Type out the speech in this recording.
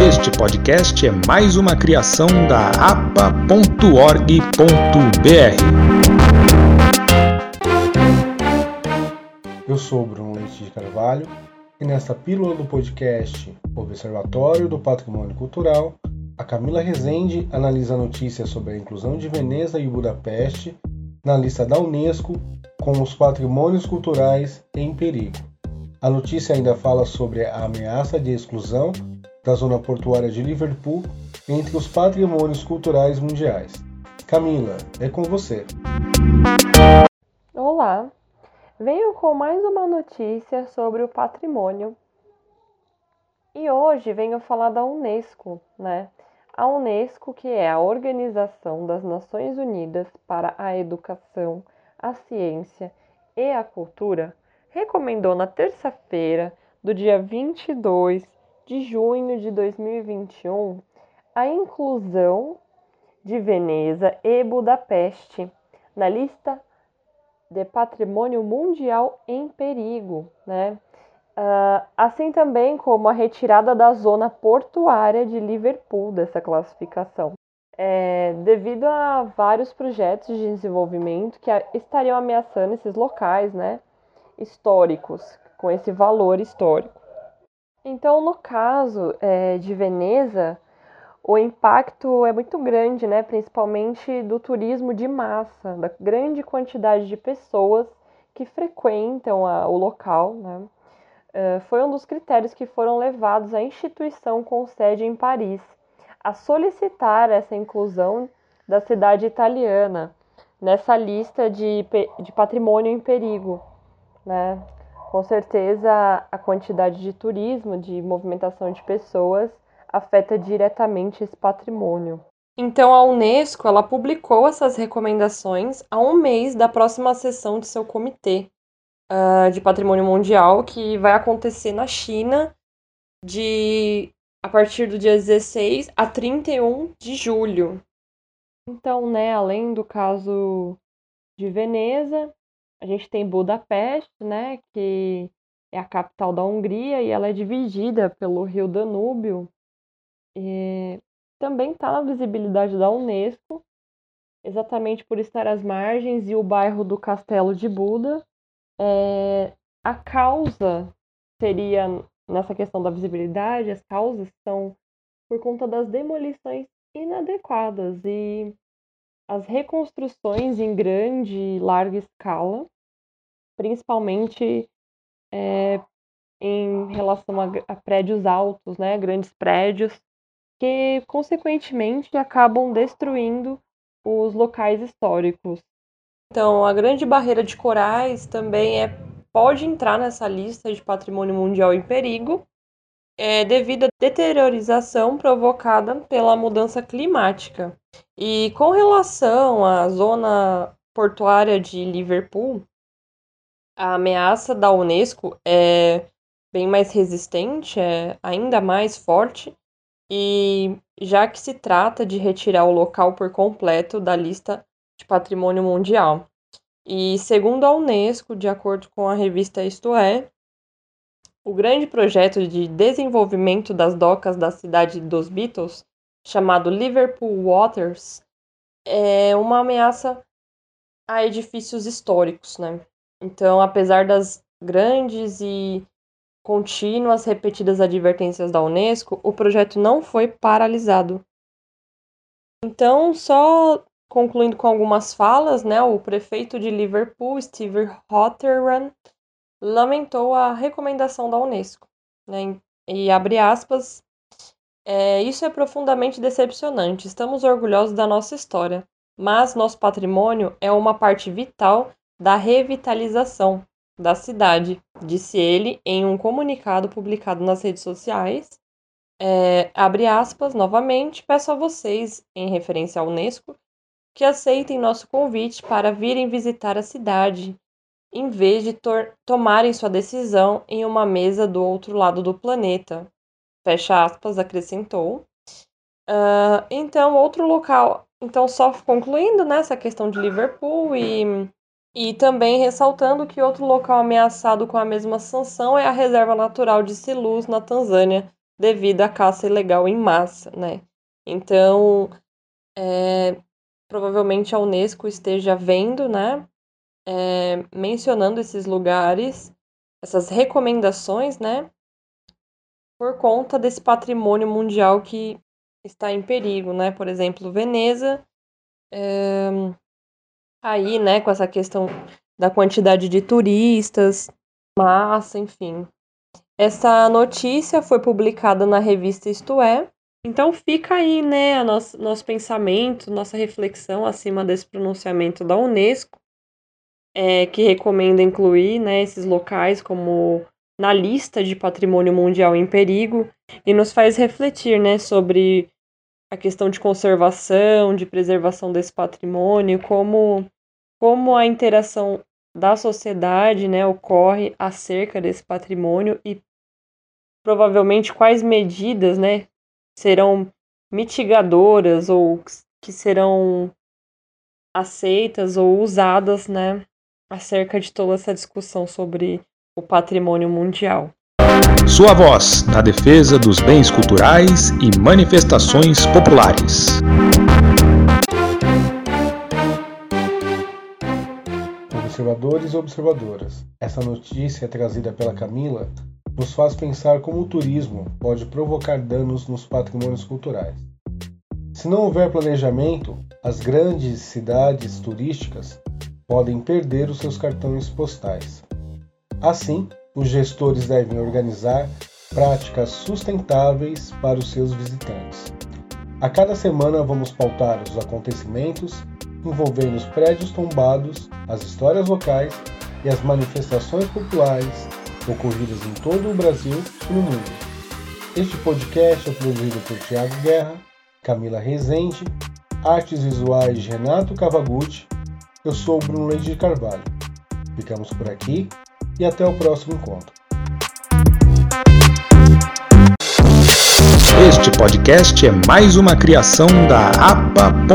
Este podcast é mais uma criação da apa.org.br. Eu sou Bruno Leite de Carvalho e nesta pílula do podcast Observatório do Patrimônio Cultural, a Camila Rezende analisa notícias sobre a inclusão de Veneza e Budapeste na lista da Unesco com os patrimônios culturais em perigo. A notícia ainda fala sobre a ameaça de exclusão da zona portuária de Liverpool entre os patrimônios culturais mundiais. Camila, é com você. Olá, venho com mais uma notícia sobre o patrimônio. E hoje venho falar da Unesco, né? A Unesco, que é a Organização das Nações Unidas para a Educação, a Ciência e a Cultura, recomendou na terça-feira, do dia 22 de junho de 2021, a inclusão de Veneza e Budapeste na lista de patrimônio mundial em perigo, né? Uh, assim também como a retirada da zona portuária de Liverpool dessa classificação, é, devido a vários projetos de desenvolvimento que estariam ameaçando esses locais, né? históricos, com esse valor histórico. Então, no caso é, de Veneza, o impacto é muito grande, né? principalmente do turismo de massa, da grande quantidade de pessoas que frequentam a, o local. Né? Uh, foi um dos critérios que foram levados à instituição com sede em Paris a solicitar essa inclusão da cidade italiana nessa lista de, de patrimônio em perigo né? Com certeza a quantidade de turismo, de movimentação de pessoas afeta diretamente esse patrimônio. Então a Unesco ela publicou essas recomendações a um mês da próxima sessão de seu comitê uh, de patrimônio mundial que vai acontecer na China de a partir do dia 16 a 31 de julho. Então, né, além do caso de Veneza, a gente tem Budapeste, né, que é a capital da Hungria e ela é dividida pelo rio Danúbio. E também está na visibilidade da Unesco, exatamente por estar às margens e o bairro do Castelo de Buda. É, a causa seria, nessa questão da visibilidade, as causas são por conta das demolições inadequadas e as reconstruções em grande e larga escala principalmente é, em relação a, a, prédios altos, né, grandes prédios, que consequentemente acabam destruindo os locais históricos. Então, a Grande Barreira de Corais também é, pode entrar nessa lista de patrimônio mundial em perigo, é, devido à deteriorização provocada pela mudança climática. E com relação à zona portuária de Liverpool, a ameaça da Unesco é bem mais resistente, é ainda mais forte, e já que se trata de retirar o local por completo da lista de patrimônio mundial. E segundo a Unesco, de acordo com a revista Isto É, o grande projeto de desenvolvimento das docas da cidade dos Beatles, chamado Liverpool Waters, é uma ameaça a edifícios históricos, né? Então, apesar das grandes e contínuas repetidas advertências da Unesco, o projeto não foi paralisado. Então, só concluindo com algumas falas, né, o prefeito de Liverpool, Steve Hotteran, lamentou a recomendação da Unesco. Né, e abre aspas, é, isso é profundamente decepcionante. Estamos orgulhosos da nossa história, mas nosso patrimônio é uma parte vital da revitalização da cidade, disse ele em um comunicado publicado nas redes sociais. É, abre aspas novamente, peço a vocês, em referência à Unesco, que aceitem nosso convite para virem visitar a cidade, em vez de tomarem sua decisão em uma mesa do outro lado do planeta. Fecha aspas, acrescentou. Uh, então, outro local. Então, só concluindo nessa né, questão de Liverpool e e também ressaltando que outro local ameaçado com a mesma sanção é a Reserva Natural de Silus, na Tanzânia, devido à caça ilegal em massa, né? Então, é, provavelmente a Unesco esteja vendo, né, é, mencionando esses lugares, essas recomendações, né, por conta desse patrimônio mundial que está em perigo, né? Por exemplo, Veneza, é, aí, né, com essa questão da quantidade de turistas, massa, enfim. Essa notícia foi publicada na revista Isto É. Então fica aí, né, nosso, nosso pensamento, nossa reflexão acima desse pronunciamento da Unesco, é, que recomenda incluir né, esses locais como na lista de patrimônio mundial em perigo e nos faz refletir né, sobre a questão de conservação, de preservação desse patrimônio, como, como a interação da sociedade né, ocorre acerca desse patrimônio e provavelmente quais medidas né, serão mitigadoras ou que serão aceitas ou usadas né, acerca de toda essa discussão sobre o patrimônio mundial. Sua voz na defesa dos bens culturais e manifestações populares. Observadores e observadoras, essa notícia trazida pela Camila nos faz pensar como o turismo pode provocar danos nos patrimônios culturais. Se não houver planejamento, as grandes cidades turísticas podem perder os seus cartões postais. Assim, os gestores devem organizar práticas sustentáveis para os seus visitantes. A cada semana vamos pautar os acontecimentos envolvendo os prédios tombados, as histórias locais e as manifestações populares ocorridas em todo o Brasil e no mundo. Este podcast é produzido por Tiago Guerra, Camila Rezende, artes visuais de Renato Cavagutti. Eu sou Bruno Leite de Carvalho. Ficamos por aqui e até o próximo encontro. Este podcast é mais uma criação da apa.org.br.